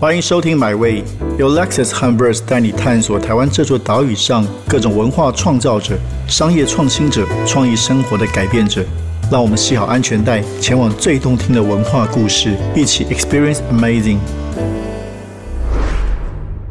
欢迎收听《My Way》，由 Lexus h u m b e r s 带你探索台湾这座岛屿上各种文化创造者、商业创新者、创意生活的改变者。让我们系好安全带，前往最动听的文化故事，一起 Experience Amazing。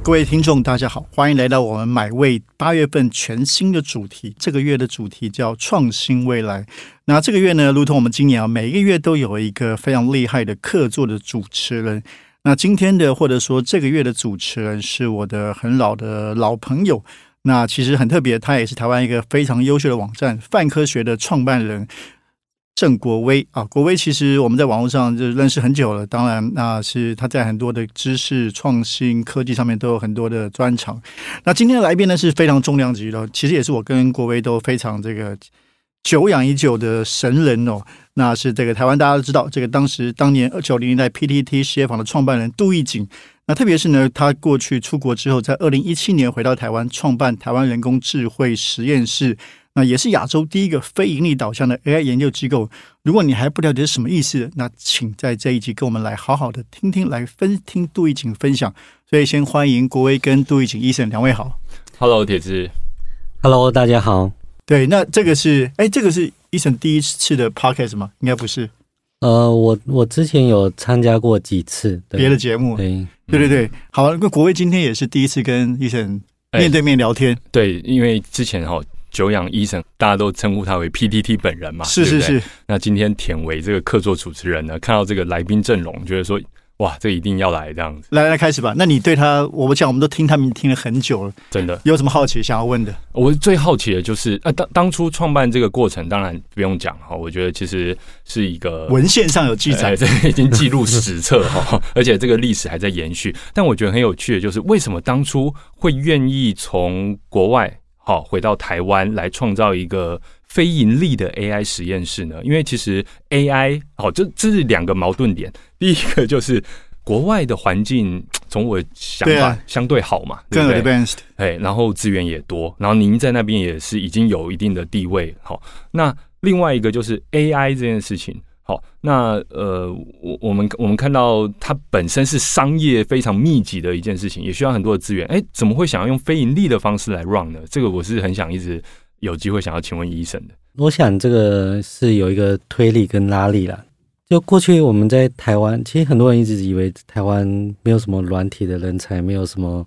各位听众，大家好，欢迎来到我们《买位》八月份全新的主题。这个月的主题叫“创新未来”。那这个月呢，如同我们今年啊，每一个月都有一个非常厉害的客座的主持人。那今天的或者说这个月的主持人是我的很老的老朋友。那其实很特别，他也是台湾一个非常优秀的网站泛科学的创办人。郑国威啊，国威其实我们在网络上就认识很久了。当然，那是他在很多的知识创新科技上面都有很多的专长。那今天的来宾呢是非常重量级的，其实也是我跟国威都非常这个久仰已久的神人哦。那是这个台湾大家都知道，这个当时当年九零年代 PTT 事业坊的创办人杜义景。那特别是呢，他过去出国之后，在二零一七年回到台湾，创办台湾人工智慧实验室。那也是亚洲第一个非盈利导向的 AI 研究机构。如果你还不了解是什么意思，那请在这一集跟我们来好好的听听，来分听杜义景分享。所以先欢迎国威跟杜义景医生两位好。Hello，铁子。Hello，大家好。对，那这个是哎，这个是医生第一次的 Podcast 吗？应该不是。呃，我我之前有参加过几次别的节目。对，对对对。好，那国威今天也是第一次跟医生面对面聊天。对，因为之前哈。久仰医生，大家都称呼他为 PTT 本人嘛？是是是。那今天田维这个客座主持人呢，看到这个来宾阵容，觉得说哇，这一定要来这样子。来来，开始吧。那你对他，我们讲，我们都听他们听了很久了，真的有什么好奇想要问的？我最好奇的就是，呃，当当初创办这个过程，当然不用讲哈。我觉得其实是一个文献上有记载，这已经记录史册哈，而且这个历史还在延续。但我觉得很有趣的就是，为什么当初会愿意从国外？好，回到台湾来创造一个非盈利的 AI 实验室呢？因为其实 AI 好，这这是两个矛盾点。第一个就是国外的环境，从我想法相对好嘛，更 advanced，哎，然后资源也多，然后您在那边也是已经有一定的地位。好，那另外一个就是 AI 这件事情。好，那呃，我我们我们看到它本身是商业非常密集的一件事情，也需要很多的资源。哎，怎么会想要用非盈利的方式来 run 呢？这个我是很想一直有机会想要请问医生的。我想这个是有一个推力跟拉力啦。就过去我们在台湾，其实很多人一直以为台湾没有什么软体的人才，没有什么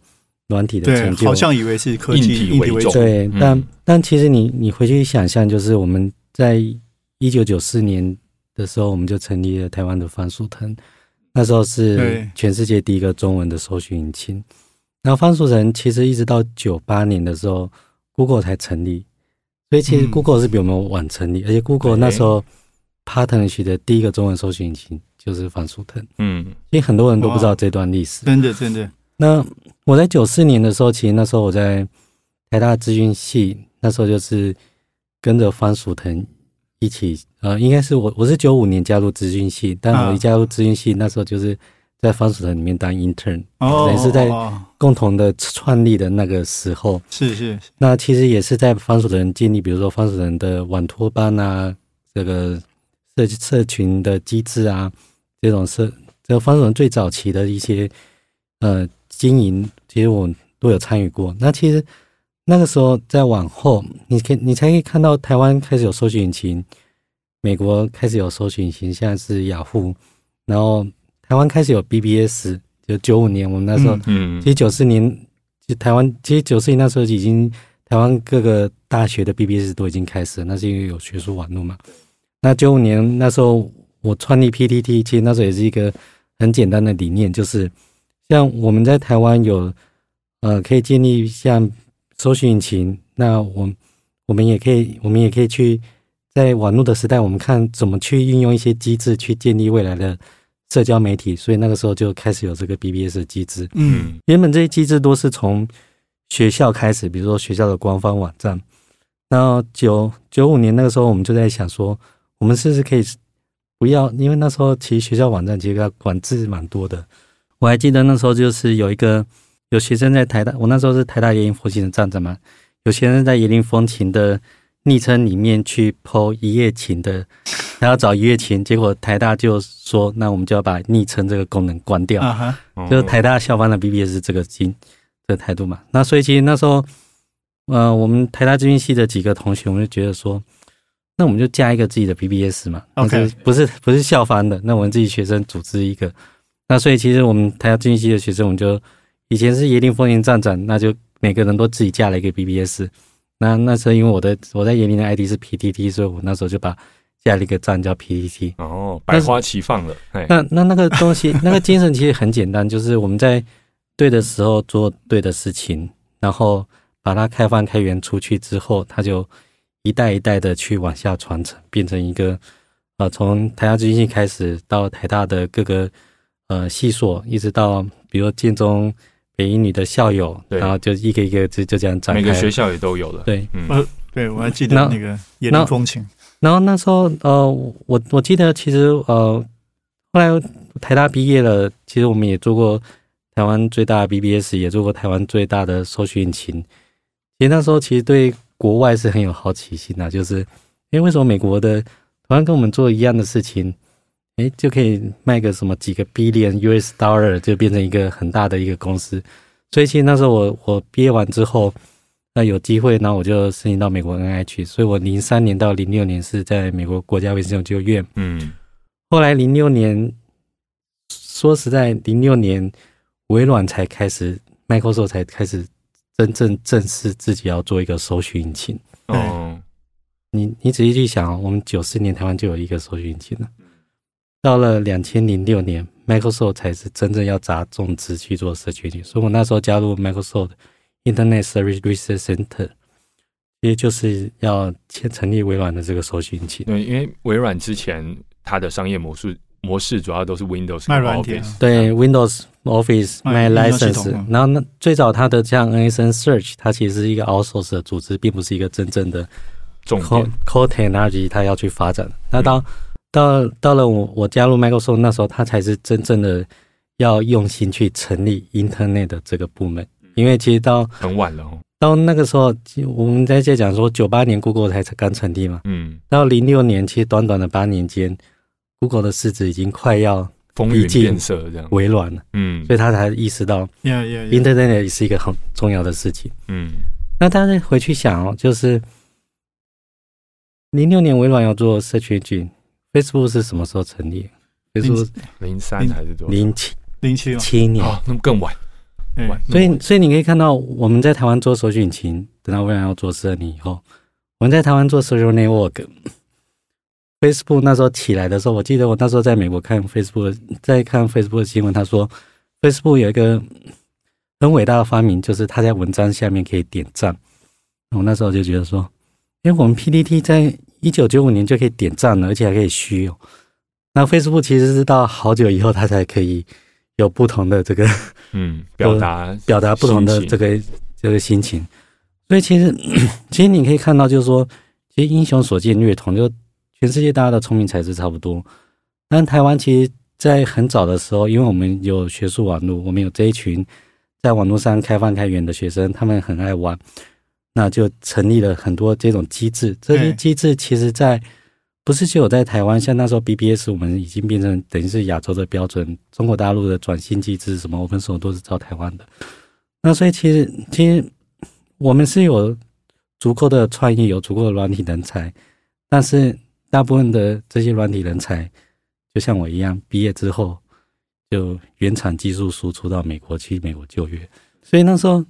软体的成就，好像以为是科技硬体为重。对，但但其实你你回去想象，就是我们在一九九四年。的时候，我们就成立了台湾的番薯藤，那时候是全世界第一个中文的搜寻引擎。然后番薯藤其实一直到九八年的时候，Google 才成立，所以其实 Google 是比我们晚成立，而且 Google 那时候 partner 的第一个中文搜寻引擎就是番薯藤。嗯，因为很多人都不知道这段历史，真的真的。那我在九四年的时候，其实那时候我在台大资讯系，那时候就是跟着方薯藤。一起呃，应该是我我是九五年加入资讯系，但我一加入资讯系那时候就是在方薯藤里面当 intern，等于是在共同的创立的那个时候。是是。那其实也是在方薯藤建立，比如说方薯藤的晚托班啊，这个社社群的机制啊，这种社这个方薯藤最早期的一些呃经营，其实我都有参与过。那其实。那个时候再往后，你可你才可以看到台湾开始有搜索引擎，美国开始有搜索引擎，现在是雅虎，然后台湾开始有 BBS，就九五年我们那时候，嗯，其实九四年就台湾，其实九四年那时候已经台湾各个大学的 BBS 都已经开始了，那是因为有学术网络嘛。那九五年那时候我创立 PTT，其实那时候也是一个很简单的理念，就是像我们在台湾有呃可以建立像。搜寻引擎，那我我们也可以，我们也可以去在网络的时代，我们看怎么去运用一些机制去建立未来的社交媒体。所以那个时候就开始有这个 BBS 机制。嗯，原本这些机制都是从学校开始，比如说学校的官方网站。那九九五年那个时候，我们就在想说，我们是不是可以不要？因为那时候其实学校网站其实要管制蛮多的。我还记得那时候就是有一个。有学生在台大，我那时候是台大椰林风情的站长嘛。有学生在椰林风情的昵称里面去剖一夜情的，他要找一夜情，结果台大就说，那我们就要把昵称这个功能关掉，就是台大校方的 BBS 这个经这个态度嘛。那所以其实那时候，呃，我们台大资讯系的几个同学，我们就觉得说，那我们就加一个自己的 BBS 嘛 OK 不是不是校方的，那我们自己学生组织一个。那所以其实我们台大资讯系的学生，我们就以前是椰林风云站长，那就每个人都自己加了一个 BBS。那那时候因为我的我在椰林的 ID 是 PTT，所以我那时候就把架了一个站叫 PTT。哦，百花齐放了，哎，那那那个东西，那个精神其实很简单，就是我们在对的时候做对的事情，然后把它开放开源出去之后，它就一代一代的去往下传承，变成一个呃，从台大资讯系开始到台大的各个呃系所，一直到比如建中、北一女的校友，对。然后就一个一个就就这样展开。每个学校也都有的，对，嗯。呃对我还记得那那个野那林风情，然后那时候，呃，我我记得其实，呃，后来台大毕业了，其实我们也做过台湾最大的 BBS，也做过台湾最大的搜寻引擎。其实那时候其实对国外是很有好奇心的、就是，因为为什么美国的同样跟我们做一样的事情，诶，就可以卖个什么几个 billion US dollar，就变成一个很大的一个公司。所以其实那时候我我毕业完之后，那有机会，然后我就申请到美国 NIH，所以我零三年到零六年是在美国国家卫生研究院。嗯，后来零六年，说实在，零六年微软才开始，Microsoft 才开始真正正式自己要做一个搜寻引擎。哦，你你仔细去想哦，我们九四年台湾就有一个搜寻引擎了，到了两千零六年，Microsoft 才是真正要砸重资去做社群引擎。所以我那时候加入 Microsoft Internet Service Research Center，其实就是要先成立微软的这个搜寻引擎。对，因为微软之前它的商业模式模式主要都是 Windows 卖软体 Office，啊对 Windows Office 卖卖应用系 license，然后那最早它的像 NSN Search，它其实是一个 outsource 的组织，并不是一个真正的重 core 点，core technology，它要去发展。那到、到到了我我加入 Microsoft 那时候，他才是真正的要用心去成立 Internet 的这个部门，因为其实到很晚了哦，到那个时候，我们在在讲说九八年 Google 才刚成立嘛，嗯，到零六年，其实短短的八年间，Google 的市值已经快要风云变色这样，微软了。嗯。所以他才意识到，Internet 也是一个很重要的事情。嗯。那大家回去想哦，就是零六年微软要做 Search Engine，Facebook 是什么时候成立？Facebook 零三还是多少？零七零七哦，七年，哦，那么更晚，所以所以你可以看到我们在台湾做搜索引擎，等到微软要做十二年以后，我们在台湾做 Social Network。Facebook 那时候起来的时候，我记得我那时候在美国看 Facebook，在看 Facebook 的新闻，他说 Facebook 有一个很伟大的发明，就是他在文章下面可以点赞。我那时候就觉得说，因为我们 PPT 在一九九五年就可以点赞了，而且还可以虚哦。那 Facebook 其实是到好久以后，它才可以有不同的这个嗯，表达表达不同的这个这个心情。所以其实 其实你可以看到，就是说，其实英雄所见略同，就全世界大家的聪明才智差不多。但台湾其实，在很早的时候，因为我们有学术网络，我们有这一群在网络上开放开源的学生，他们很爱玩，那就成立了很多这种机制。这些机制其实在不是只有在台湾，像那时候 BBS 我们已经变成等于是亚洲的标准，中国大陆的转型机制什么 Open Source 都是照台湾的。那所以其实其实我们是有足够的创意，有足够的软体人才，但是大部分的这些软体人才，就像我一样，毕业之后就原厂技术输出到美国去，美国就业。所以那时候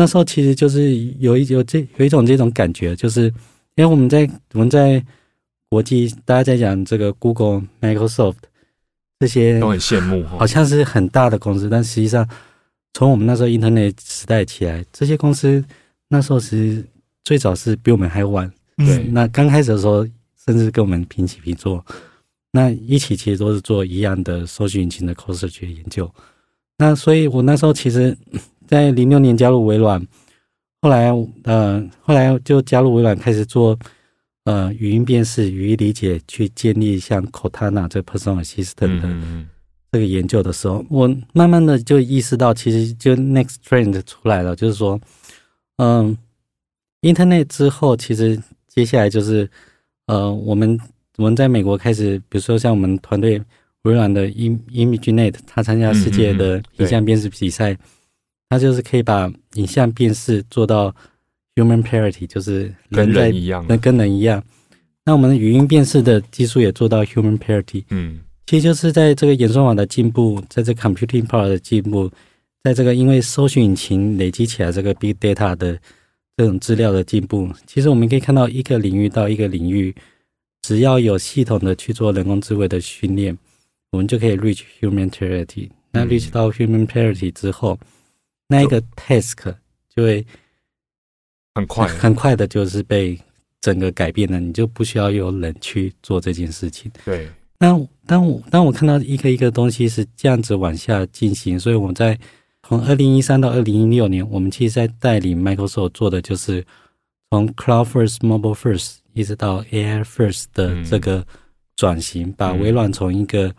那时候其实就是有一有这有一种这种感觉，就是因为我们在我们在国际大家在讲这个 Google、Microsoft 这些都很羡慕哦，好像是很大的公司，但实际上从我们那时候 Internet 时代起来，这些公司那时候是最早是比我们还晚。对嗯那刚开始的时候，甚至跟我们平起平坐，那一起其实都是做一样的搜索引擎的 code search 研究。那所以我那时候其实，在零六年加入微软，后来呃后来就加入微软开始做呃语音辨识、语义理解，去建立像 Cortana 这 personal assistant 的。这个研究的时候，我慢慢的就意识到，其实就 next trend 出来了，就是说，嗯，Internet 之后，其实接下来就是呃，我们我们在美国开始，比如说像我们团队微软的 Im ImageNet，他参加世界的影像辨识比赛，他就是可以把影像辨识做到 human parity，就是跟人在人一样，跟跟人一样。那我们的语音辨识的技术也做到 human parity，嗯其实就是在这个演算法的进步，在这 computing power 的进步，在这个因为搜寻引擎累积起来这个 big data 的这种资料的进步，其实我们可以看到一个领域到一个领域，只要有系统的去做人工智慧的训练，我们就可以 reach human parity。那嗯 reach 到 human parity 之后，那一个 task 就会很快，很快的就是被整个改变了，你就不需要有人去做这件事情。对，那当我当我看到一个一个东西是这样子往下进行，所以我们在从二零一三到二零一六年，我们其实在带领 Microsoft 做的就是从 Cloud First、Mobile First 一直到 AI First 的嗯这个转型，把嗯。微软从一个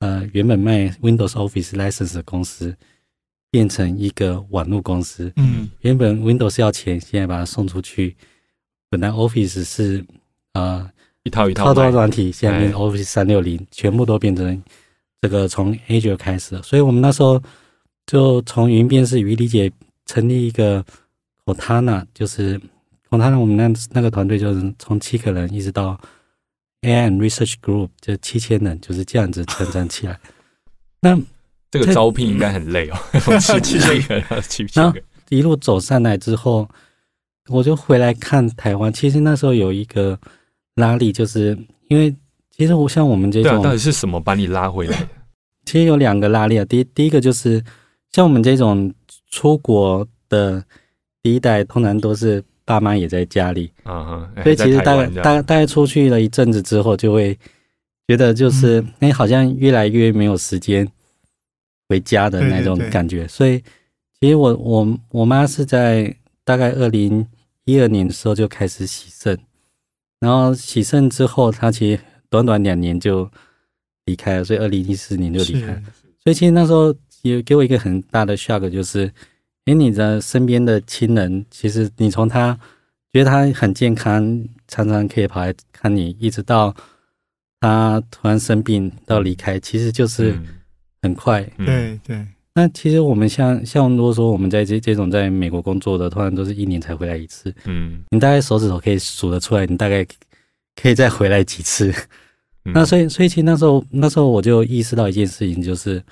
呃原本卖 Windows Office License 的公司变成一个网络公司。嗯原本 Windows 要钱，现在把它送出去。本来 Office 是呃一套一套操作卖软体，现在变成 Office 三六零，全部都变成这个从 Azure 开始了。所以我们那时候就从语音辨识、语义理解成立一个 Cortana，就是 Cortana，我们那那个团队就是从七个人一直到 AI and Research Group，就七千人，就是这样子成长起来。那这个招聘应该很累哦，七七千个，七千然后个，一路走上来之后，我就回来看台湾。其实那时候有一个拉力，就是因为其实我像我们这对啊，种到底是什么把你拉回来的？其实有两个拉力啊。第一第一个就是像我们这种出国的第一代，通常都是爸妈也在家里，嗯哼，哎所以其实大概大概大概出去了一阵子之后，就会觉得就是嗯哎、好像越来越没有时间回家的那种对对对感觉。所以其实我我我妈是在大概二零一二年的时候就开始洗肾，然后洗肾之后，她其实短短两年就离开了，所以二零一四年就离开了。所以其实那时候也给我一个很大的 shock，就是，哎，你的身边的亲人，其实你从他觉得他很健康，常常可以跑来看你，一直到他突然生病到离开，其实就是嗯很快。嗯。对对，那其实我们像像如果说我们在这这种在美国工作的，通常都是一年才回来一次，嗯，你大概手指头可以数得出来，你大概可以再回来几次。嗯。那所以，所以其实那时候，那时候我就意识到一件事情，就是，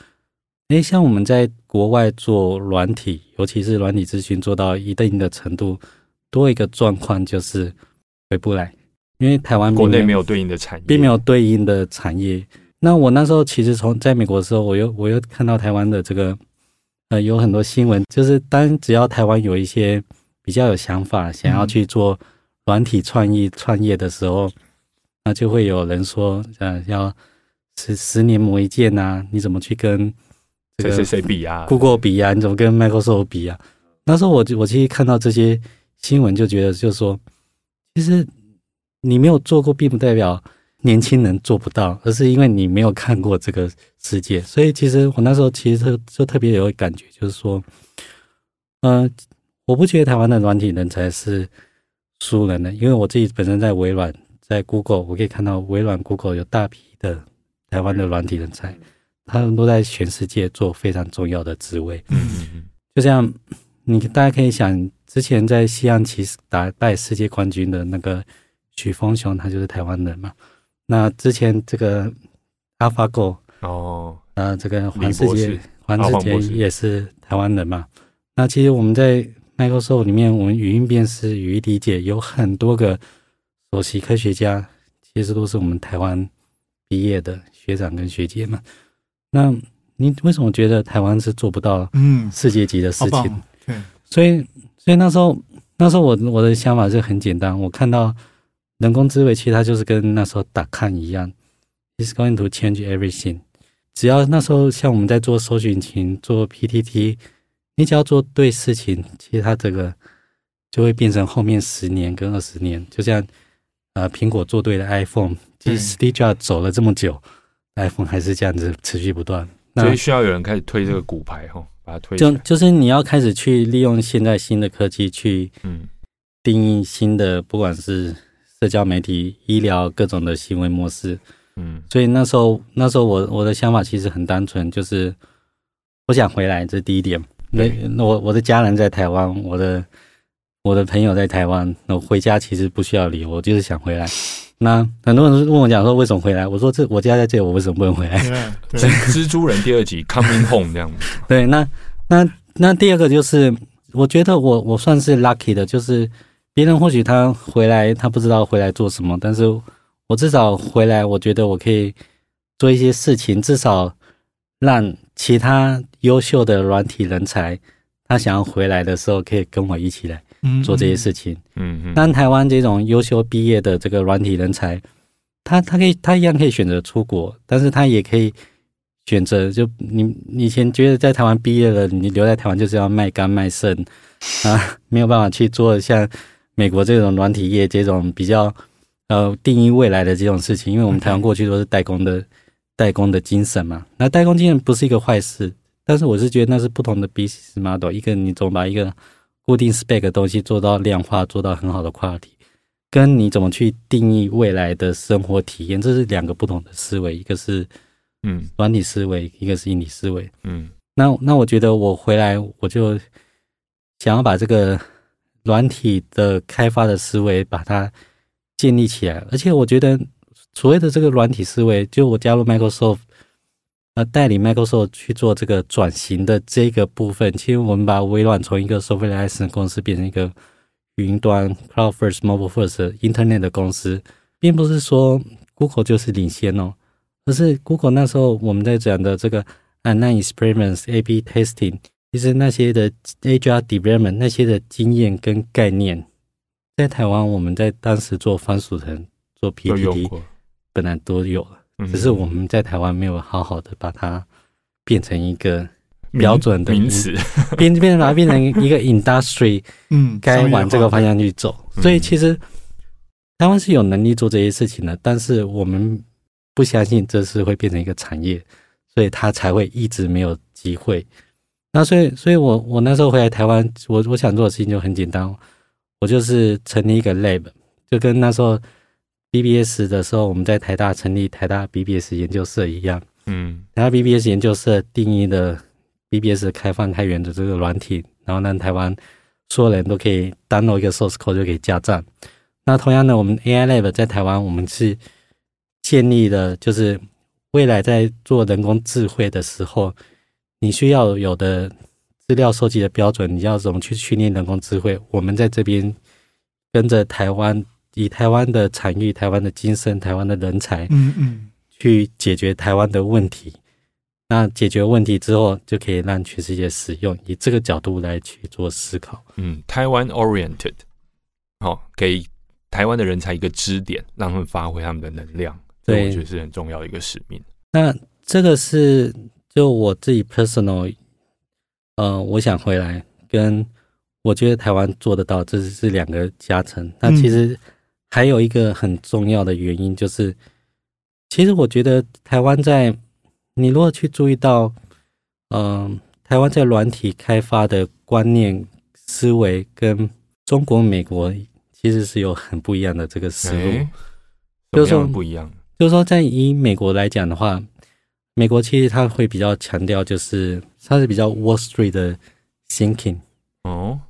诶，像我们在国外做软体，尤其是软体咨询做到一定的程度，多一个状况就是回不来，因为台湾国内没有对应的产业，并没有对应的产业。那我那时候其实从在美国的时候，我又我又看到台湾的这个呃有很多新闻，就是当只要台湾有一些比较有想法，想要嗯去做软体创意创业的时候，那就会有人说，呃，要十十年磨一剑呐、你怎么去跟这个谁谁谁比啊？Google 比啊？你怎么跟 Microsoft 比啊？那时候我就我其实看到这些新闻，就觉得就是说，其实你没有做过，并不代表年轻人做不到，而是因为你没有看过这个世界。所以其实我那时候其实就特别有感觉，就是说，呃，我不觉得台湾的软体人才是输人的，因为我自己本身在微软，在 Google，我可以看到微软、Google 有大批的台湾的软体人才，他们都在全世界做非常重要的职位。嗯嗯嗯，就像你大家可以想，之前在西洋棋打败世界冠军的那个许峰雄，他就是台湾人嘛。那之前这个 AlphaGo，哦，呃，这个黄世界李博士环世界啊黄博士也是台湾人嘛。那其实我们在 Microsoft 里面，我们语音辨识、语义理解有很多个首席科学家，其实都是我们台湾毕业的学长跟学姐嘛。那你为什么觉得台湾是做不到嗯，世界级的事情？嗯，对，所以，所以那时候，那时候我我的想法是很简单，我看到人工智慧，其实它就是跟那时候打看一样，is going to change everything。只要那时候像我们在做搜索引擎、做 PTT，你只要做对事情，其实它这个就会变成后面十年跟二十年。就像呃，苹果做对了 iPhone，其实 Steve Jobs 走了这么久，iPhone 还是这样子持续不断。那所以需要有人开始推这个骨牌哈，把它推。就就是你要开始去利用现在新的科技去嗯定义新的，不管是社交媒体、医疗各种的行为模式。嗯所以那时候，那时候我我的想法其实很单纯，就是我想回来，这是第一点。那那我我的家人在台湾，我的我的朋友在台湾，那我回家其实不需要理由，我就是想回来。那很多人问我讲说为什么回来，我说这我家在这里，我为什么不能回来？对，蜘蛛人第二集 Coming Home 这样子，对，那那那第二个就是，我觉得我我算是 lucky 的，就是别人或许他回来，他不知道回来做什么，但是我至少回来，我觉得我可以做一些事情，至少让其他优秀的软体人才，他想要回来的时候，可以跟我一起来嗯做这些事情。嗯嗯，那台湾这种优秀毕业的这个软体人才，他他可以他一样可以选择出国，但是他也可以选择就你你以前觉得在台湾毕业了，你留在台湾就是要卖肝卖肾啊，没有办法去做像美国这种软体业这种比较呃定义未来的这种事情，因为我们台湾过去都是代工的代工的精神嘛，那代工精神不是一个坏事，但是我是觉得那是不同的 business model，一个你总把一个固定 spec 的东西做到量化，做到很好的 quality，跟你怎么去定义未来的生活体验，这是两个不同的思维，一个是嗯。软体思维，一个是硬体思维。嗯。那那我觉得我回来，我就想要把这个软体的开发的思维把它建立起来，而且我觉得所谓的这个软体思维，就我加入 Microsoft，呃，带领 Microsoft 去做这个转型的这个部分，其实我们把微软从一个 software license 公司变成一个云端 cloud first，mobile first，internet 的公司，并不是说 Google 就是领先哦，而是 Google 那时候我们在讲的这个 online experiments、A/B testing，其实那些的 agile development 那些的经验跟概念，在台湾我们在当时做番薯藤、做 PPT，本来都有了，嗯只是我们在台湾没有好好的把它变成一个名标准的名词，变变把它变成一个 industry 嗯，该往这个方向。向去走。嗯所以其实台湾是有能力做这些事情的，但是我们不相信这是会变成一个产业，所以它才会一直没有机会。那所以，所以我我那时候回来台湾，我我想做的事情就很简单，我就是成立一个 lab，就跟那时候 BBS 的时候，我们在台大成立台大 BBS 研究社一样。嗯台大 BBS 研究社定义的 BBS 开放开源的这个软体，然后让台湾所有人都可以 download 一个 source code 就可以加站。那同样的，我们 AI Lab 在台湾，我们是建立的，就是未来在做人工智慧的时候，你需要有的资料收集的标准，你要怎么去训练人工智慧？我们在这边跟着台湾，以台湾的产业、台湾的精神、台湾的人才，嗯嗯，去解决台湾的问题。那解决问题之后，就可以让全世界使用，以这个角度来去做思考。嗯，台湾 oriented，好、给台湾的人才一个支点，让他们发挥他们的能量，这对我觉得是很重要的一个使命。那这个是就我自己 personal，呃，我想回来跟我觉得台湾做得到，这是是两个加成。那其实还有一个很重要的原因就是，其实我觉得台湾在你如果去注意到，嗯、台湾在软体开发的观念思维跟中国、美国其实是有很不一样的这个思路。诶就是说不一样？就是说，在以美国来讲的话，美国其实它会比较强调，就是它是比较 Wall Street 的 thinking，哦，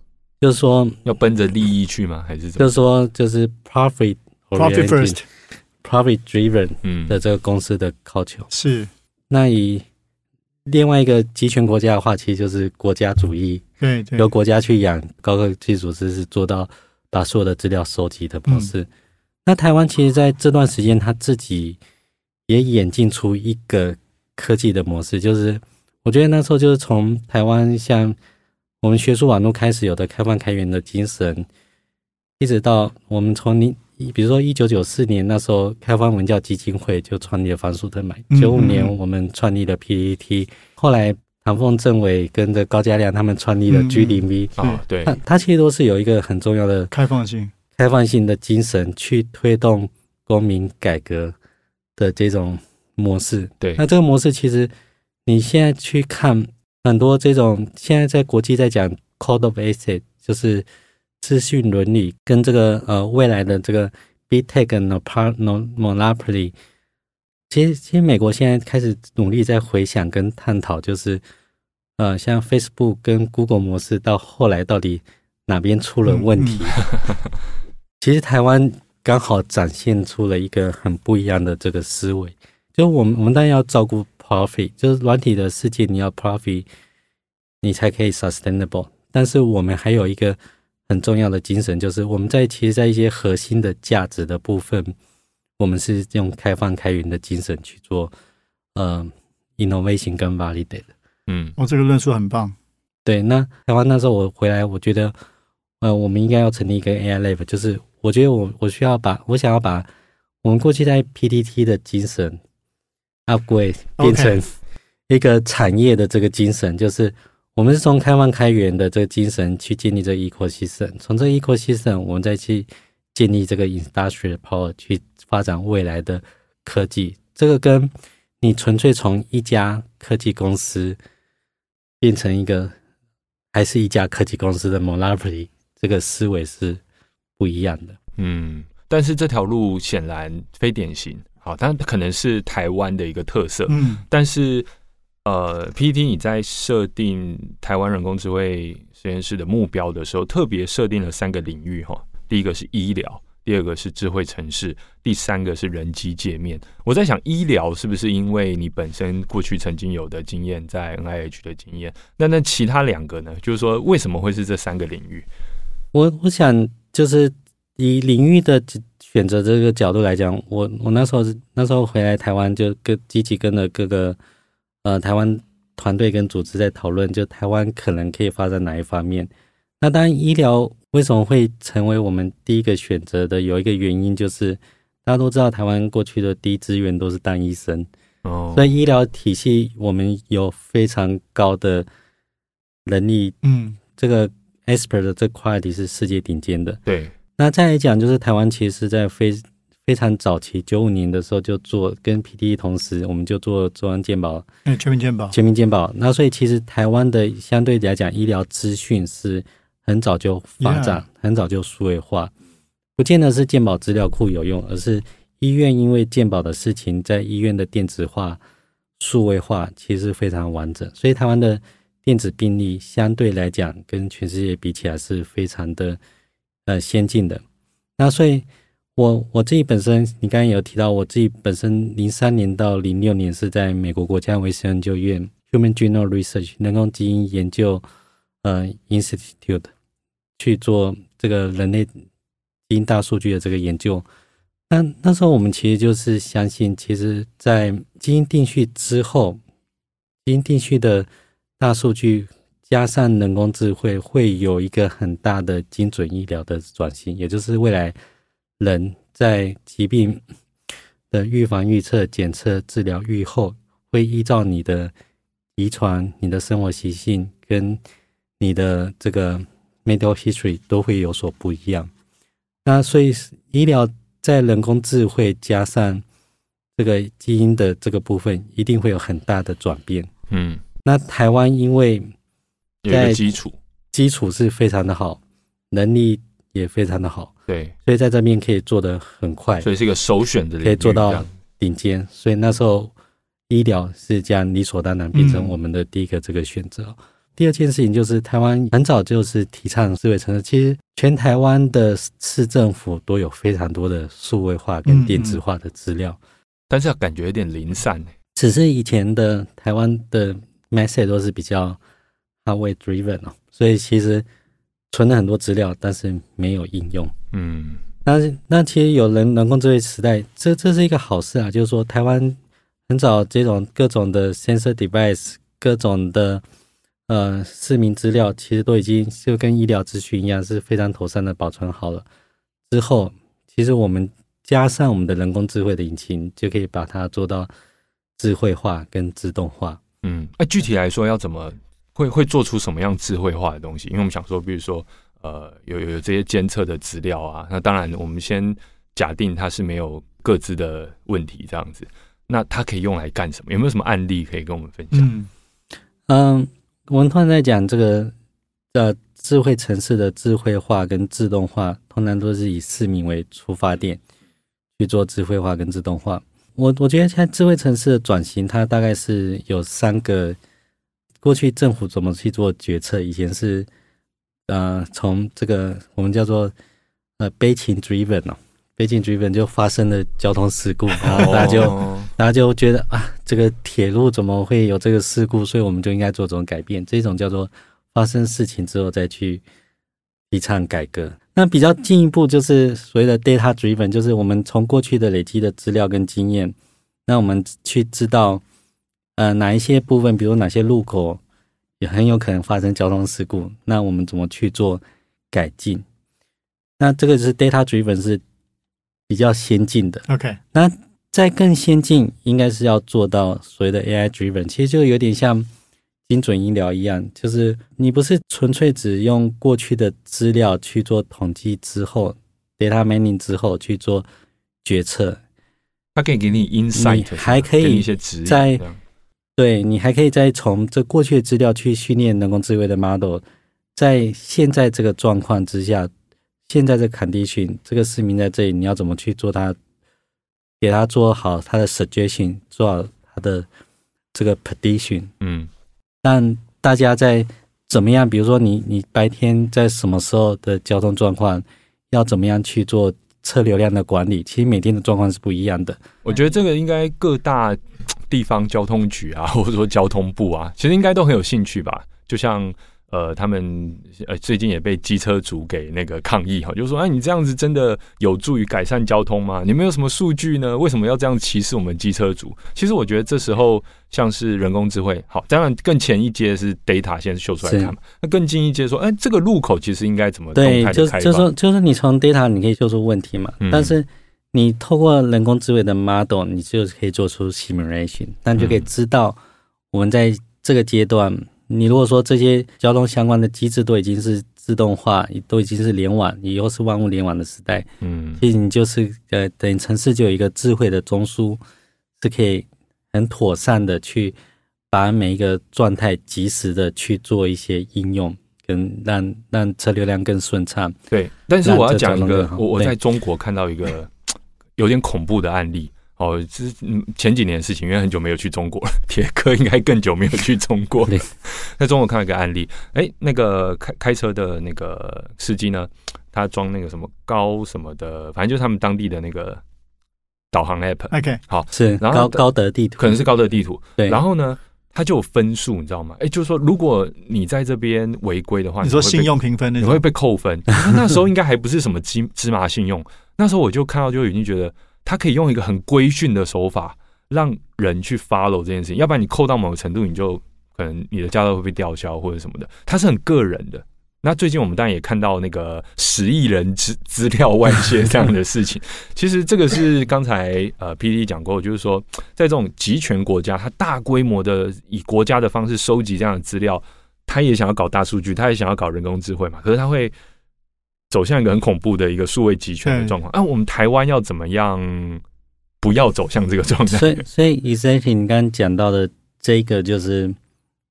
就是说，要奔着利益去吗？还是怎么？就是说，就是 profit profit first profit driven 嗯的这个公司的 culture。是那以另外一个集权国家的话，其实就是国家主义，对对由国家去养高科技组织，是做到把所有的资料收集的模式。那台湾其实在这段时间，他自己也演进出一个科技的模式，就是我觉得那时候就是从台湾像我们学术网络开始有的开放开源的精神，一直到我们从你比如说一九九四年那时候开放文教基金会就创立了番薯藤买，嗯九五年我们创立了 PET，后来唐凤政委跟着高家亮他们创立了嗯嗯。G 零 V，啊，对。它，它其实都是有一个很重要的开放性，开放性的精神去推动公民改革的这种模式。对那这个模式其实你现在去看很多这种现在在国际在讲 code of ethics，就是资讯伦理跟这个呃未来的这个 big tech and part monopoly，其实其实美国现在开始努力在回想跟探讨，就是呃像 Facebook 跟 Google 模式到后来到底哪边出了问题？其实台湾刚好展现出了一个很不一样的这个思维，就我们我们当然要照顾 profit，就是软体的世界你要 profit，你才可以 sustainable，但是我们还有一个。很重要的精神就是我们在其实，在一些核心的价值的部分，我们是用开放开源的精神去做，呃，innovation 跟 validate。嗯，哦，这个论述很棒。对，那台湾那时候我回来，我觉得，呃，我们应该要成立一个 AI lab，就是我觉得我我需要把我想要把我们过去在 PTT 的精神 upgrade 变成一个产业的这个精神，就是。我们是从开放开源的这个精神去建立这个 ecosystem，从这个 ecosystem 我们再去建立这个 industrial power 去发展未来的科技。这个跟你纯粹从一家科技公司变成一个还是一家科技公司的 monopoly，这个思维是不一样的。嗯，但是这条路显然非典型，好，但可能是台湾的一个特色。嗯，但是。呃，PPT 你在设定台湾人工智慧实验室的目标的时候，特别设定了三个领域哈。第一个是医疗，第二个是智慧城市，第三个是人机界面。我在想，医疗是不是因为你本身过去曾经有的经验，在 NIH 的经验？那那其他两个呢？就是说，为什么会是这三个领域？我我想，就是以领域的选择这个角度来讲，我我那时候那时候回来台湾，就跟积极跟着各个。呃，台湾团队跟组织在讨论，就台湾可能可以发展哪一方面。那当然，医疗为什么会成为我们第一个选择的？有一个原因就是，大家都知道台湾过去的第一资源都是当医生，哦，所以医疗体系我们有非常高的能力，嗯，这个 expert 的这块底是世界顶尖的。对，那再来讲，就是台湾其实在非。非常早期，九五年的时候就做跟 P D E 同时，我们就做中央健保，嗯，全民健保，全民健保。那所以其实台湾的相对来讲，医疗资讯是很早就发展，很早就数位化，不见得是健保资料库有用，而是医院因为健保的事情，在医院的电子化、数位化其实非常完整，所以台湾的电子病历相对来讲跟全世界比起来是非常的呃先进的。那所以。我我自己本身，你刚刚有提到，我自己本身零三年到零六年是在美国国家卫生研究院 （Human Genome Research） 人工基因研究呃 Institute 去做这个人类基因大数据的这个研究。那那时候我们其实就是相信，其实，在基因定序之后，基因定序的大数据加上人工智慧，会有一个很大的精准医疗的转型，也就是未来。人在疾病的预防、预测、检测、治疗、预后，会依照你的遗传、你的生活习性跟你的这个 medical history 都会有所不一样。那所以医疗在人工智慧加上这个基因的这个部分，一定会有很大的转变。嗯，那台湾因为在基础基础是非常的好，能力也非常的好。对，所以在这边可以做得很快，所以是一个首选的，可以做到顶尖。所以那时候医疗是这样理所当然变成我们的第一个这个选择。第二件事情就是台湾很早就是提倡智慧城市，其实全台湾的市政府都有非常多的数位化跟电子化的资料，但是感觉有点零散。只是以前的台湾的 message 都是比较 hardware driven 哦，所以其实。存了很多资料，但是没有应用。嗯，那那其实有人人工智慧时代，这这是一个好事啊。就是说，台湾很早这种各种的 sensor device，各种的呃市民资料，其实都已经就跟医疗资讯一样，是非常妥善的保存好了。之后，其实我们加上我们的人工智慧的引擎，就可以把它做到智慧化跟自动化。嗯，那具体来说要怎么？会会做出什么样智慧化的东西？因为我们想说，比如说，呃，有有这些监测的资料啊，那当然我们先假定它是没有各自的问题这样子，那它可以用来干什么？有没有什么案例可以跟我们分享？嗯，我们突然在讲这个，呃，智慧城市的智慧化跟自动化，通常都是以市民为出发点去做智慧化跟自动化。我我觉得现在智慧城市的转型，它大概是有三个。过去政府怎么去做决策？以前是呃，从这个我们叫做呃悲情 driven 哦，悲情 driven 就发生了交通事故，然后大家就大家就觉得啊，这个铁路怎么会有这个事故？所以我们就应该做这种改变。这种叫做发生事情之后再去提倡改革。那比较进一步就是所谓的 data driven，就是我们从过去的累积的资料跟经验，那我们去知道。呃，哪一些部分，比如哪些路口也很有可能发生交通事故，那我们怎么去做改进？那这个是 data driven 是比较先进的。OK，那在更先进，应该是要做到所谓的 AI driven，其实就有点像精准医疗一样，就是你不是纯粹只用过去的资料去做统计之后，data mining 之后去做决策，它可以给你 insight，还可以一些指在。对你还可以再从这过去的资料去训练人工智慧的 model，在现在这个状况之下，现在这 condition 这个市民在这里，你要怎么去做它，给他做好他的 suggestion，做好他的这个 prediction。嗯，但大家在怎么样？比如说你你白天在什么时候的交通状况，要怎么样去做车流量的管理？其实每天的状况是不一样的。我觉得这个应该各大。地方交通局啊，或者说交通部啊，其实应该都很有兴趣吧。就像呃，他们呃最近也被机车族给那个抗议哈，就说哎，你这样子真的有助于改善交通吗？你们有什么数据呢？为什么要这样歧视我们机车族？其实我觉得这时候像是人工智慧，好，当然更前一阶是 data 先秀出来看嘛。那更近一阶说，哎，这个路口其实应该怎么对，就就说就是你从 data 你可以秀出问题嘛，但是。你透过人工智慧的 model，你就可以做出 simulation，那就可以知道我们在这个阶段，你如果说这些交通相关的机制都已经是自动化，都已经是联网，以后是万物联网的时代，嗯，其实你就是呃，等于城市就有一个智慧的中枢，是可以很妥善的去把每一个状态及时的去做一些应用，跟让让车流量更顺畅。对，但是我要讲一个，我我在中国看到一个。有点恐怖的案例哦，是前几年的事情，因为很久没有去中国了。铁哥应该更久没有去中国了。在 中国看到一个案例，哎，那个开开车的那个司机呢，他装那个什么高什么的，反正就是他们当地的那个导航 app。OK，好是，然后高德地图可能是高德地图。对，然后呢，他就有分数，你知道吗？哎，就是说，如果你在这边违规的话，你说信用评分，你会被扣分。那时候应该还不是什么芝芝麻信用。那时候我就看到，就已经觉得他可以用一个很规训的手法，让人去 follow 这件事情。要不然你扣到某个程度，你就可能你的驾照会被吊销或者什么的。它是很个人的。那最近我们当然也看到那个十亿人资 资料外泄这样的事情。其实这个是刚才呃 P D 讲过，就是说在这种集权国家，它大规模的以国家的方式收集这样的资料，他也想要搞大数据，他也想要搞人工智慧嘛。可是他会。走向一个很恐怖的一个数位集权的状况啊！我们台湾要怎么样不要走向这个状态？所以，所以 exactly 你刚刚讲到的这个，就是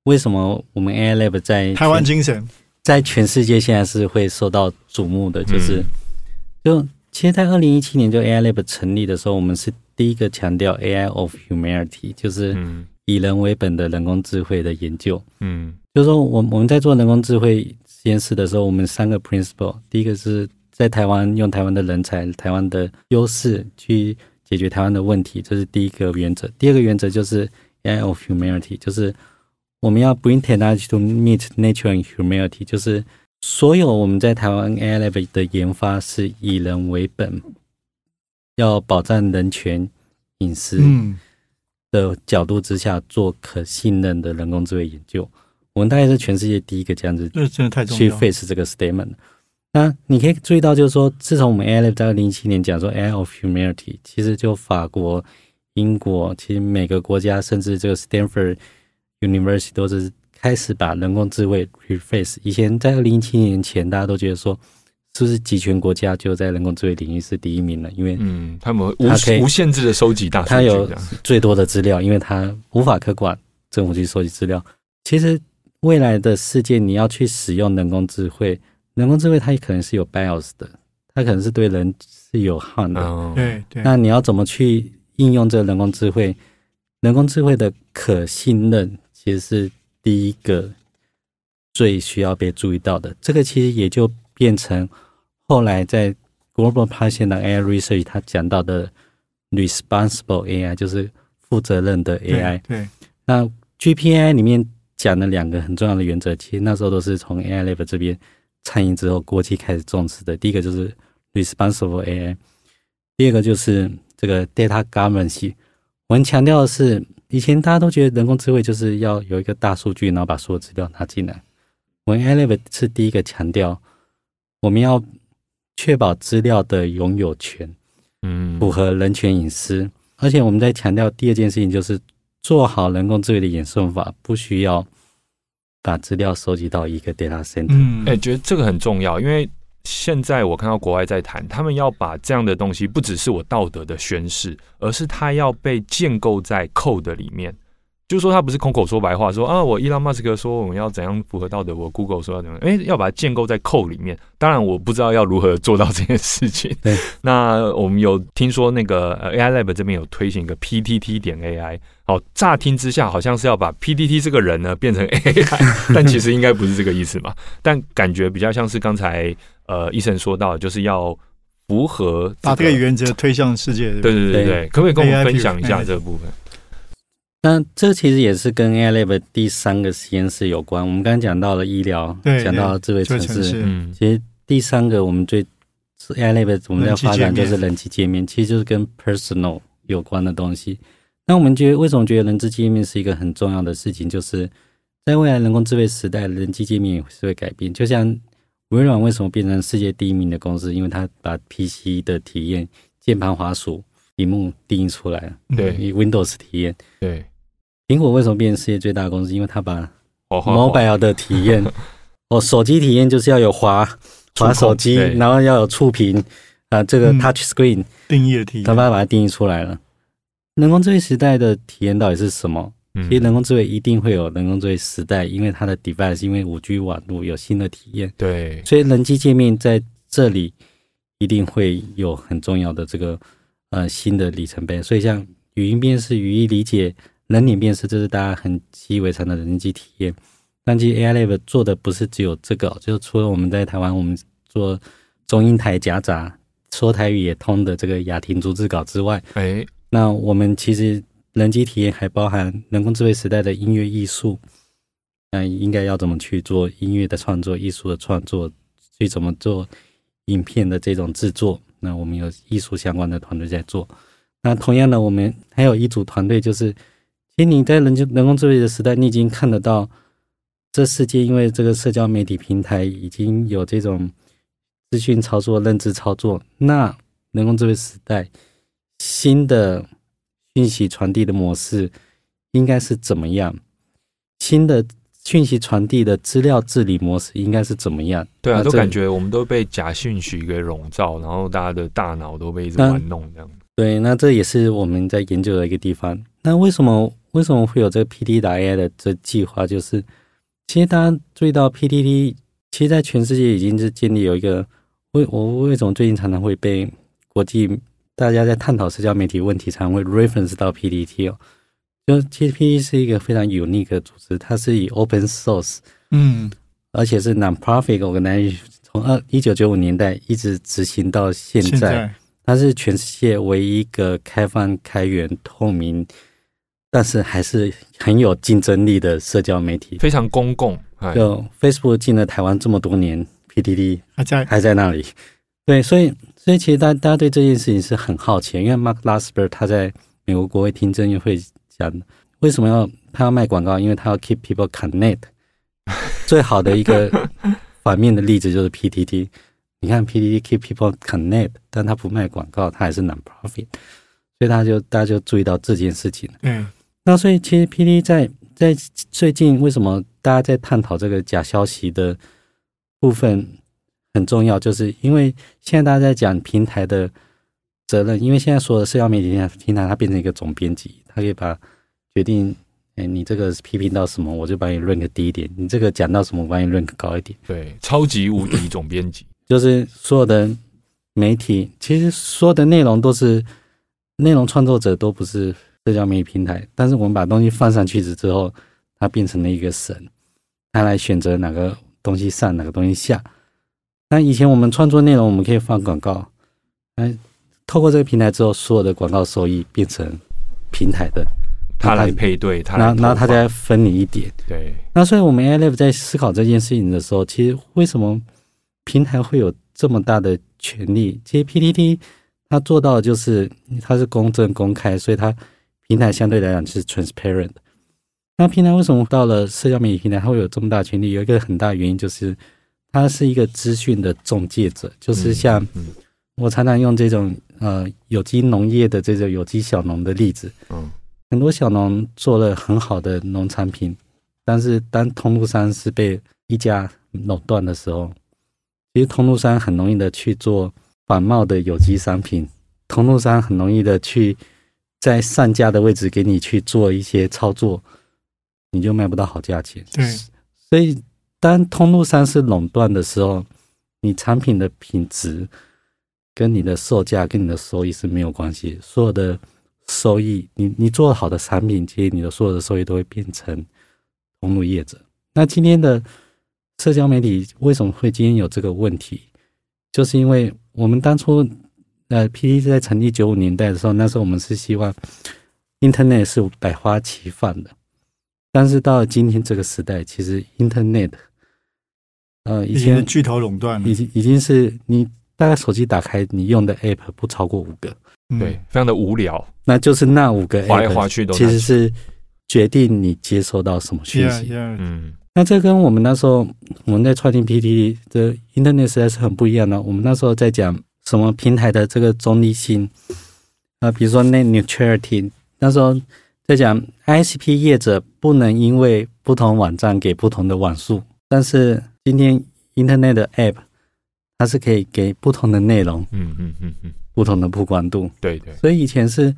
为什么我们 AI Lab 在台湾精神在全世界现在是会受到瞩目的，就是就其实，在二零一七年就 AI Lab 成立的时候，我们是第一个强调 AI of humanity，就是以人为本的人工智慧的研究。嗯，就是说，我我们在做人工智慧。实验室的时候，我们三个 principle，第一个是在台湾用台湾的人才、台湾的优势去解决台湾的问题，这是第一个原则。第二个原则就是 AI of humanity，就是我们要 bring technology to meet nature and humanity，就是所有我们在台湾 AI level 的研发是以人为本，要保障人权、隐私的角度之下做可信任的人工智慧研究。我们大概是全世界第一个这样子，那真的太重要。去 face 这个 statement。那你可以注意到，就是说，自从我们 AI Lab 在二零一七年讲说 AI of humanity，其实就法国、英国，其实每个国家，甚至这个 Stanford University 都是开始把人工智慧 reface。以前在二零一七年前，大家都觉得说，是不是集权国家就在人工智慧领域是第一名了？因为嗯，他们无无限制的收集大数据，他有最多的资料，因为他无法客管政府去收集资料。其实。未来的世界你要去使用人工智慧，人工智慧它也可能是有 bias 的，它可能是对人是有害的。嗯，对对，那你要怎么去应用这个人工智慧？人工智慧的可信任其实是第一个最需要被注意到的。这个其实也就变成后来在 Global p a s s i o n 的 AI Research 他讲到的 Responsible AI，就是负责任的 AI。对，那 GPI 里面讲的两个很重要的原则，其实那时候都是从 AI Lab 这边参与之后，国际开始重视的。第一个就是 Responsible AI，第二个就是这个 Data Governance。我们强调的是，以前大家都觉得人工智慧就是要有一个大数据，然后把所有资料拿进来。我们 Lab 是第一个强调，我们要确保资料的拥有权。嗯，符合人权隐私，而且我们在强调第二件事情，就是做好人工智慧的演算法，不需要把资料收集到一个 data center。嗯，哎、觉得这个很重要，因为现在我看到国外在谈，他们要把这样的东西，不只是我道德的宣誓，而是它要被建构在 code 里面。就是说，他不是空口说白话，说啊，我伊朗马斯克说我们要怎样符合道德，我 Google 说要怎样，哎、要把它建构在 code 里面。当然，我不知道要如何做到这件事情。对，那我们有听说那个呃 AI Lab 这边有推行一个 PTT 点 AI，哦，乍听之下好像是要把 PTT 这个人呢变成 AI，但其实应该不是这个意思嘛。但感觉比较像是刚才呃医生说到，就是要符合、把这个原则推向世界。对对对对对，可不可以跟我们分享一下这个部分？那这其实也是跟 AI Lab 第三个实验室有关。我们刚刚讲到了医疗，对讲到了智慧城市，嗯其实第三个我们最 AI Lab 我们在发展就是人机界面，其实就是跟 personal 有关的东西。那我们觉得为什么觉得人机界面是一个很重要的事情？就是在未来人工智慧时代，人机界面也是会改变。就像微软为什么变成世界第一名的公司，因为它把 PC 的体验、键盘、滑鼠、屏幕定义出来了，对 Windows 体验。对，苹果为什么变成世界最大的公司？因为它把 mobile 的体验，哦，手机体验就是要有滑滑手机，然后要有触屏啊、这个嗯 touch screen，定义的体它把它把它定义出来了。人工智能时代的体验到底是什么？嗯其实人工智慧一定会有人工智慧时代，因为它的 device，因为五 G 网络有新的体验，对，所以人机界面在这里一定会有很重要的这个呃新的里程碑。所以像语音辨识、语义理解、人脸辨识，这是大家很习以为常的人机体验。但其实 AI Lab 做的不是只有这个哦，就是除了我们在台湾我们做中英台夹杂说台语也通的这个雅婷逐字稿之外，哎，那我们其实人机体验还包含人工智慧时代的音乐艺术，那应该要怎么去做音乐的创作、艺术的创作，去怎么做影片的这种制作？那我们有艺术相关的团队在做。那同样的，我们还有一组团队，就是其实你在人机人工智慧的时代，你已经看得到这世界，因为这个社交媒体平台已经有这种资讯操作、认知操作，那人工智慧时代新的讯息传递的模式应该是怎么样？新的讯息传递的资料治理模式应该是怎么样？对啊，都感觉我们都被假讯息给笼罩，然后大家的大脑都被一直玩弄这样。对，那这也是我们在研究的一个地方。那为什么为什么会有这个 P D 打 AI 的这计划？就是其实大家注意到 P D D，其实在全世界已经是建立有一个为我为什么最近常常会被国际大家在探讨社交媒体问题，常常会 reference 到 PDT 哦。就其实 PTT 是一个非常 unique 的组织，它是以 open source 嗯，而且是 non-profit organization，从二一九九五年代一直执行到现在。现在它是全世界唯一一个开放、开源、透明，但是还是很有竞争力的社交媒体。非常公共，哎，就 Facebook 进了台湾这么多年，PDD 还在还在那里。对，所以所以其实大大家对这件事情是很好奇，因为 Mark Lasberg 他在美国国会听证会讲，为什么要他要卖广告？因为他要 keep people connect。最好的一个 反面的例子就是 PTT。你看 PTT keep people connect，但他不卖广告，他还是 non-profit，所以他就大家就注意到这件事情。嗯那所以其实 pt 在在最近为什么大家在探讨这个假消息的部分很重要，就是因为现在大家在讲平台的责任，因为现在所有的社交媒体平台它变成一个总编辑，它可以把决定哎，你这个批评到什么，我就把你 rank 低一点；你这个讲到什么，我把你 rank 高一点。对，超级无敌总编辑，就是所有的媒体，其实所有的内容都是内容创作者都不是社交媒体平台，但是我们把东西放上去之后，它变成了一个神，它来选择哪个东西上，哪个东西下。那以前我们创作内容，我们可以放广告，哎，透过这个平台之后，所有的广告收益变成平台的。他来配对，他那那他再分你一点。对，那所以我们 a l v 在思考这件事情的时候，其实为什么平台会有这么大的权利？其实 PTT 它做到的就是它是公正公开，所以它平台相对来讲是 transparent。那平台为什么到了社交媒体平台它会有这么大权利？有一个很大原因就是它是一个资讯的中介者，就是像我常常用这种呃有机农业的这种有机小农的例子，嗯。很多小农做了很好的农产品，但是当通路商是被一家垄断的时候，其实通路商很容易的去做仿冒的有机商品，通路商很容易的去在上架的位置给你去做一些操作，你就卖不到好价钱。对，所以当通路商是垄断的时候，你产品的品质跟你的售价跟你的收益是没有关系，所有的。收益，你你做好的产品，其实你的所有的收益都会变成通路业者。那今天的社交媒体为什么会今天有这个问题？就是因为我们当初呃，P D 在成立九五年代的时候，那时候我们是希望 Internet 是百花齐放的。但是到今天这个时代，其实 Internet 呃，以前巨头垄断，已经已经是你大概手机打开，你用的 App 不超过五个。对，非常的无聊。那就是那五个划来划去都其实是决定你接收到什么讯息。嗯，那这跟我们那时候我们在创建 PTT 的 Internet 实在是很不一样的。我们那时候在讲什么平台的这个中立性啊，比如说 Net Neutrality，那时候在讲 ISP 业者不能因为不同网站给不同的网速，但是今天 Internet 的 App 它是可以给不同的内容。嗯嗯嗯嗯。不同的曝光度，对对，所以以前是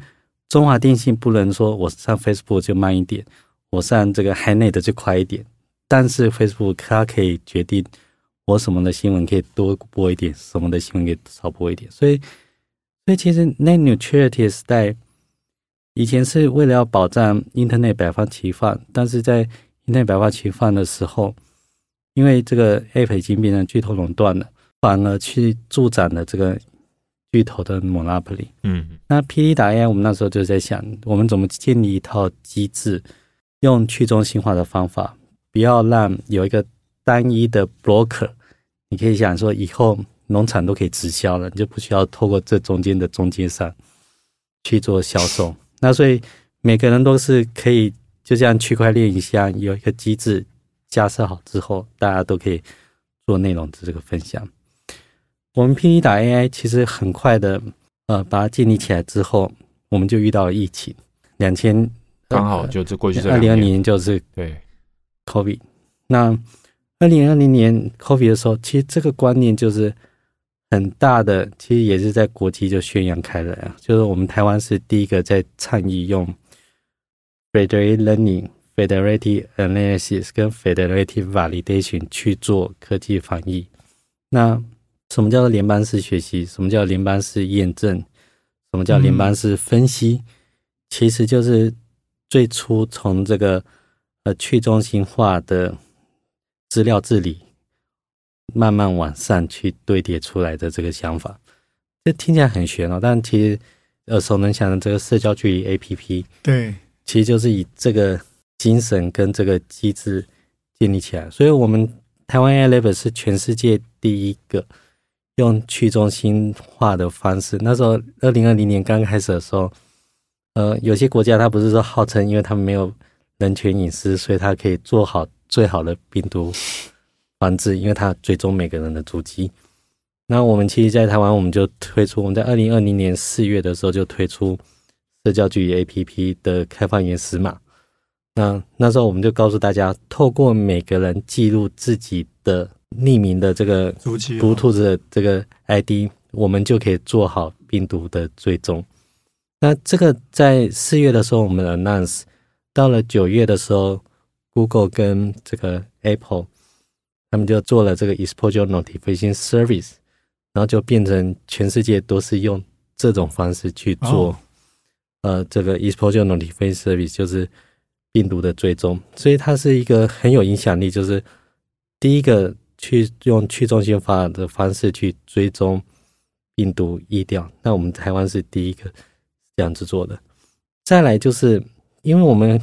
中华电信不能说我上 Facebook 就慢一点，我上这个 HiNet 就快一点，但是 Facebook 它可以决定我什么的新闻可以多播一点，什么的新闻可以少播一点。所以，所以其实 Net Neutrality 时代以前是为了要保障 Internet 百花齐放，但是在 Internet 百花齐放的时候，因为这个 App 已经变成巨头垄断了，反而去助长了这个。巨头的 monopoly，嗯，那 P D 打 AI，我们那时候就在想，我们怎么建立一套机制，用去中心化的方法，不要让有一个单一的 broker。你可以想说，以后农场都可以直销了，你就不需要透过这中间的中间商去做销售。那所以每个人都是可以，就像区块链一样，有一个机制架设好之后，大家都可以做内容的这个分享。我们 P D 打 AI 其实很快的，呃，把它建立起来之后，我们就遇到了疫情。两千刚好就是过去二零二零年就是对 COVID。那二零二零年 COVID 的时候，其实这个观念就是很大的，其实也是在国际就宣扬开来啊。就是我们台湾是第一个在倡议用 Federated Learning、Federated Analysis 跟 Federated Validation 去做科技翻译。那什么叫做联邦式学习？什么叫联邦式验证？什么叫联邦式分析？其实就是最初从这个呃去中心化的资料治理慢慢往上去堆叠出来的这个想法。这听起来很玄哦，但其实耳熟能详的这个社交距离 APP，对，其实就是以这个精神跟这个机制建立起来。所以，我们台湾 Air Lab 是全世界第一个。用去中心化的方式，那时候二零二零年刚开始的时候，呃，有些国家它不是说号称，因为他们没有人权隐私，所以它可以做好最好的病毒防治，因为它追踪每个人的足迹。那我们其实，在台湾，我们就推出，我们在二零二零年四月的时候就推出社交距离 APP 的开放原始码。那那时候我们就告诉大家，透过每个人记录自己的。匿名的这个毒兔子的这个 ID，我们就可以做好病毒的追踪。那这个在四月的时候，我们 announce，到了九月的时候，Google 跟这个 Apple 他们就做了这个 Exposure Notification Service，然后就变成全世界都是用这种方式去做。哦呃，这个 exposure notification service 就是病毒的追踪，所以它是一个很有影响力，就是第一个去用去中心化的方式去追踪病毒疫调。那我们台湾是第一个这样子做的。再来就是因为我们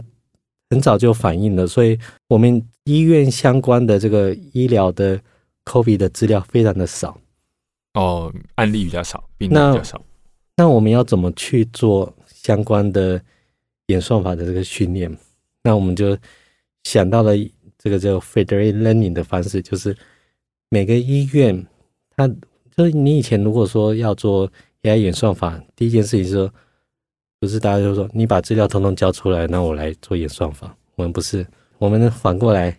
很早就反映了，所以我们医院相关的这个医疗的 COVID 的资料非常的少。哦，案例比较少，病例比较少。那我们要怎么去做相关的演算法的这个训练？那我们就想到了这个叫 federated learning 的方式，就是每个医院它就是你以前如果说要做 AI 演算法，第一件事情是说，不是大家就说你把资料通通交出来，那我来做演算法。我们不是，我们反过来，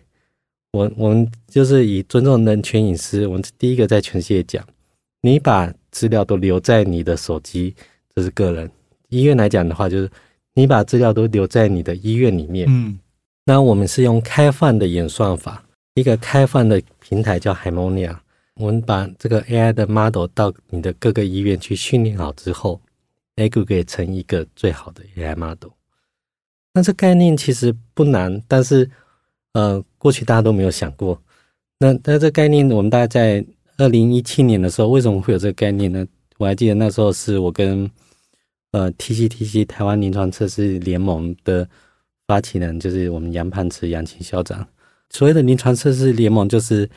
我我们就是以尊重人权隐私，我们第一个在全世界讲，你把资料都留在你的手机，这是个人。医院来讲的话，就是你把资料都留在你的医院里面。嗯那我们是用开放的演算法，一个开放的平台叫 Harmonia。我们把这个 AI 的 model 到你的各个医院去训练好之后，aggregate 成一个最好的 AI model。那这概念其实不难，但是呃，过去大家都没有想过。那那这概念，我们大概在二零一七年的时候，为什么会有这个概念呢？我还记得那时候是我跟呃 TCTC 台湾临床测试联盟的发起人，就是我们杨盼池杨琴校长。所谓的临床测试联盟，就是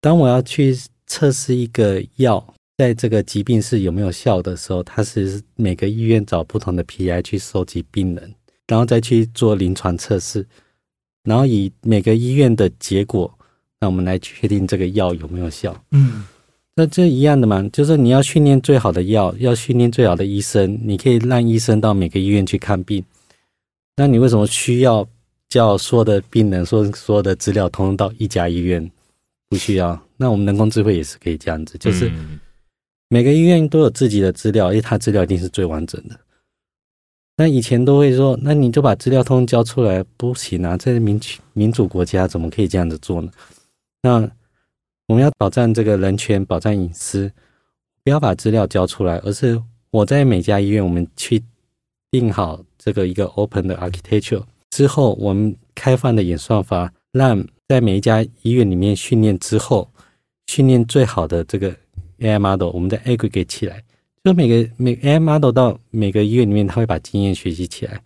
当我要去测试一个药在这个疾病是有没有效的时候，它是每个医院找不同的 PI 去收集病人，然后再去做临床测试，然后以每个医院的结果，那我们来确定这个药有没有效。嗯那这一样的嘛，就是你要训练最好的药，要训练最好的医生，你可以让医生到每个医院去看病。那你为什么需要叫所有的病人说所有的资料通通到一家医院？不需要。那我们人工智慧也是可以这样子，就是嗯每个医院都有自己的资料，因为它资料一定是最完整的。那以前都会说，那你就把资料通通交出来，不行啊！在民民主国家怎么可以这样子做呢？那我们要保障这个人权，保障隐私，不要把资料交出来，而是我在每家医院，我们去定好这个一个 open 的 architecture 之后，我们开放的演算法，让在每一家医院里面训练之后，训练最好的这个 AI model，我们再 aggregate 起来，就每个每 AI model 到每个医院里面，它会把经验学习起来，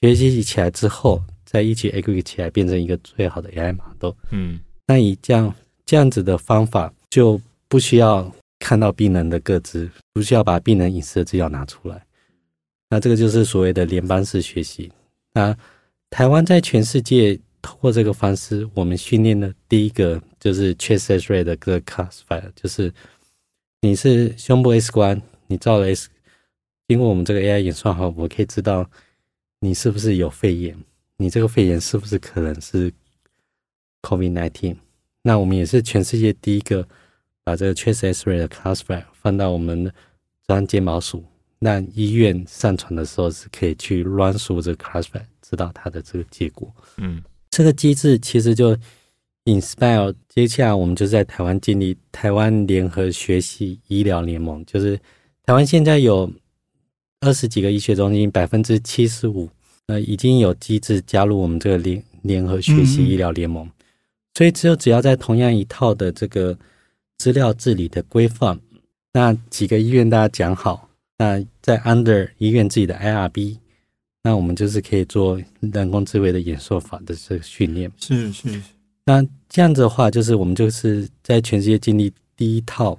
学习起来之后，再一起 aggregate 起来，变成一个最好的 AI model。嗯。那以这样这样子的方法，就不需要看到病人的个资，不需要把病人隐私的资料拿出来。那这个就是所谓的联邦式学习。那台湾在全世界通过这个方式，我们训练的第一个就是 Chest X-ray 的个 classifier，就是你是胸部 X 光，你照了 X，经过我们这个 AI 演算法，我可以知道你是不是有肺炎，你这个肺炎是不是可能是 COVID-19。那我们也是全世界第一个把这个 Chest X-ray 的 classifier 放到我们的中央睫毛鼠，让医院上传的时候是可以去 run 出这个 classifier，知道它的这个结果。嗯。这个机制其实就 inspire，接下来我们就在台湾建立台湾联合学习医疗联盟，就是台湾现在有二十几个医学中心，百分之七十五呃已经有机制加入我们这个联联合学习医疗联盟，所以只有只要在同样一套的这个资料治理的规范，那几个医院大家讲好，那在 under 医院自己的 IRB。那我们就是可以做人工智慧的演算法的这个训练。是是是那这样子的话，就是我们就是在全世界建立第一套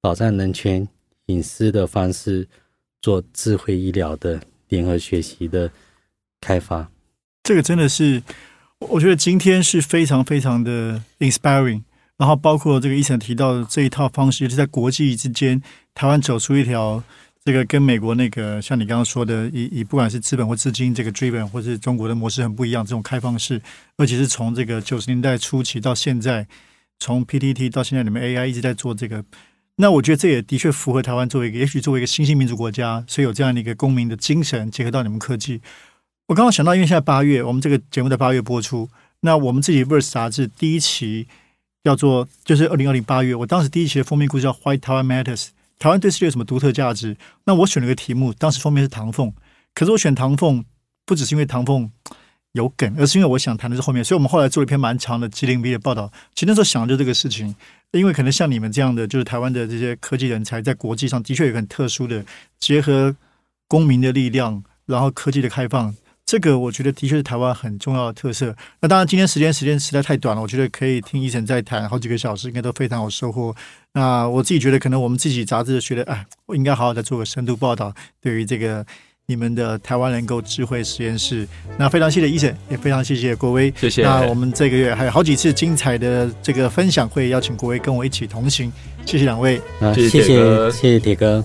保障人权隐私的方式，做智慧医疗的联合学习的开发。这个真的是，我觉得今天是非常非常的 inspiring。然后包括这个医生提到的这一套方式，就是在国际之间，台湾走出一条这个跟美国那个像你刚刚说的，以以不管是资本或资金这个追本，或是中国的模式很不一样，这种开放式，而且是从这个九十年代初期到现在，从 PTT 到现在你们 AI 一直在做这个。那我觉得这也的确符合台湾作为一个，也许作为一个新兴民主国家，所以有这样的一个公民的精神结合到你们科技。我刚刚想到，因为现在八月，我们这个节目在八月播出，那我们自己《Verse》杂志第一期叫做就是二零二零八月，我当时第一期的封面故事叫《Why Taiwan Matters》，台湾对世界有什么独特价值？那我选了个题目，当时封面是唐凤，可是我选唐凤不只是因为唐凤有梗，而是因为我想谈的是后面，所以我们后来做了一篇蛮长的吉林 B 的报道。其实那时候想的就是这个事情，因为可能像你们这样的，就是台湾的这些科技人才，在国际上的确有很特殊的结合公民的力量，然后科技的开放。这个我觉得的确是台湾很重要的特色。那当然，今天时间时间实在太短了，我觉得可以听医生再谈好几个小时，应该都非常有收获。那我自己觉得，可能我们自己杂志觉得，哎，我应该好好的做个深度报道，对于这个你们的台湾人购智慧实验室。那非常谢谢医生，也非常谢谢郭威，谢谢。那我们这个月还有好几次精彩的这个分享会，邀请郭威跟我一起同行。谢谢两位，谢谢谢谢铁哥。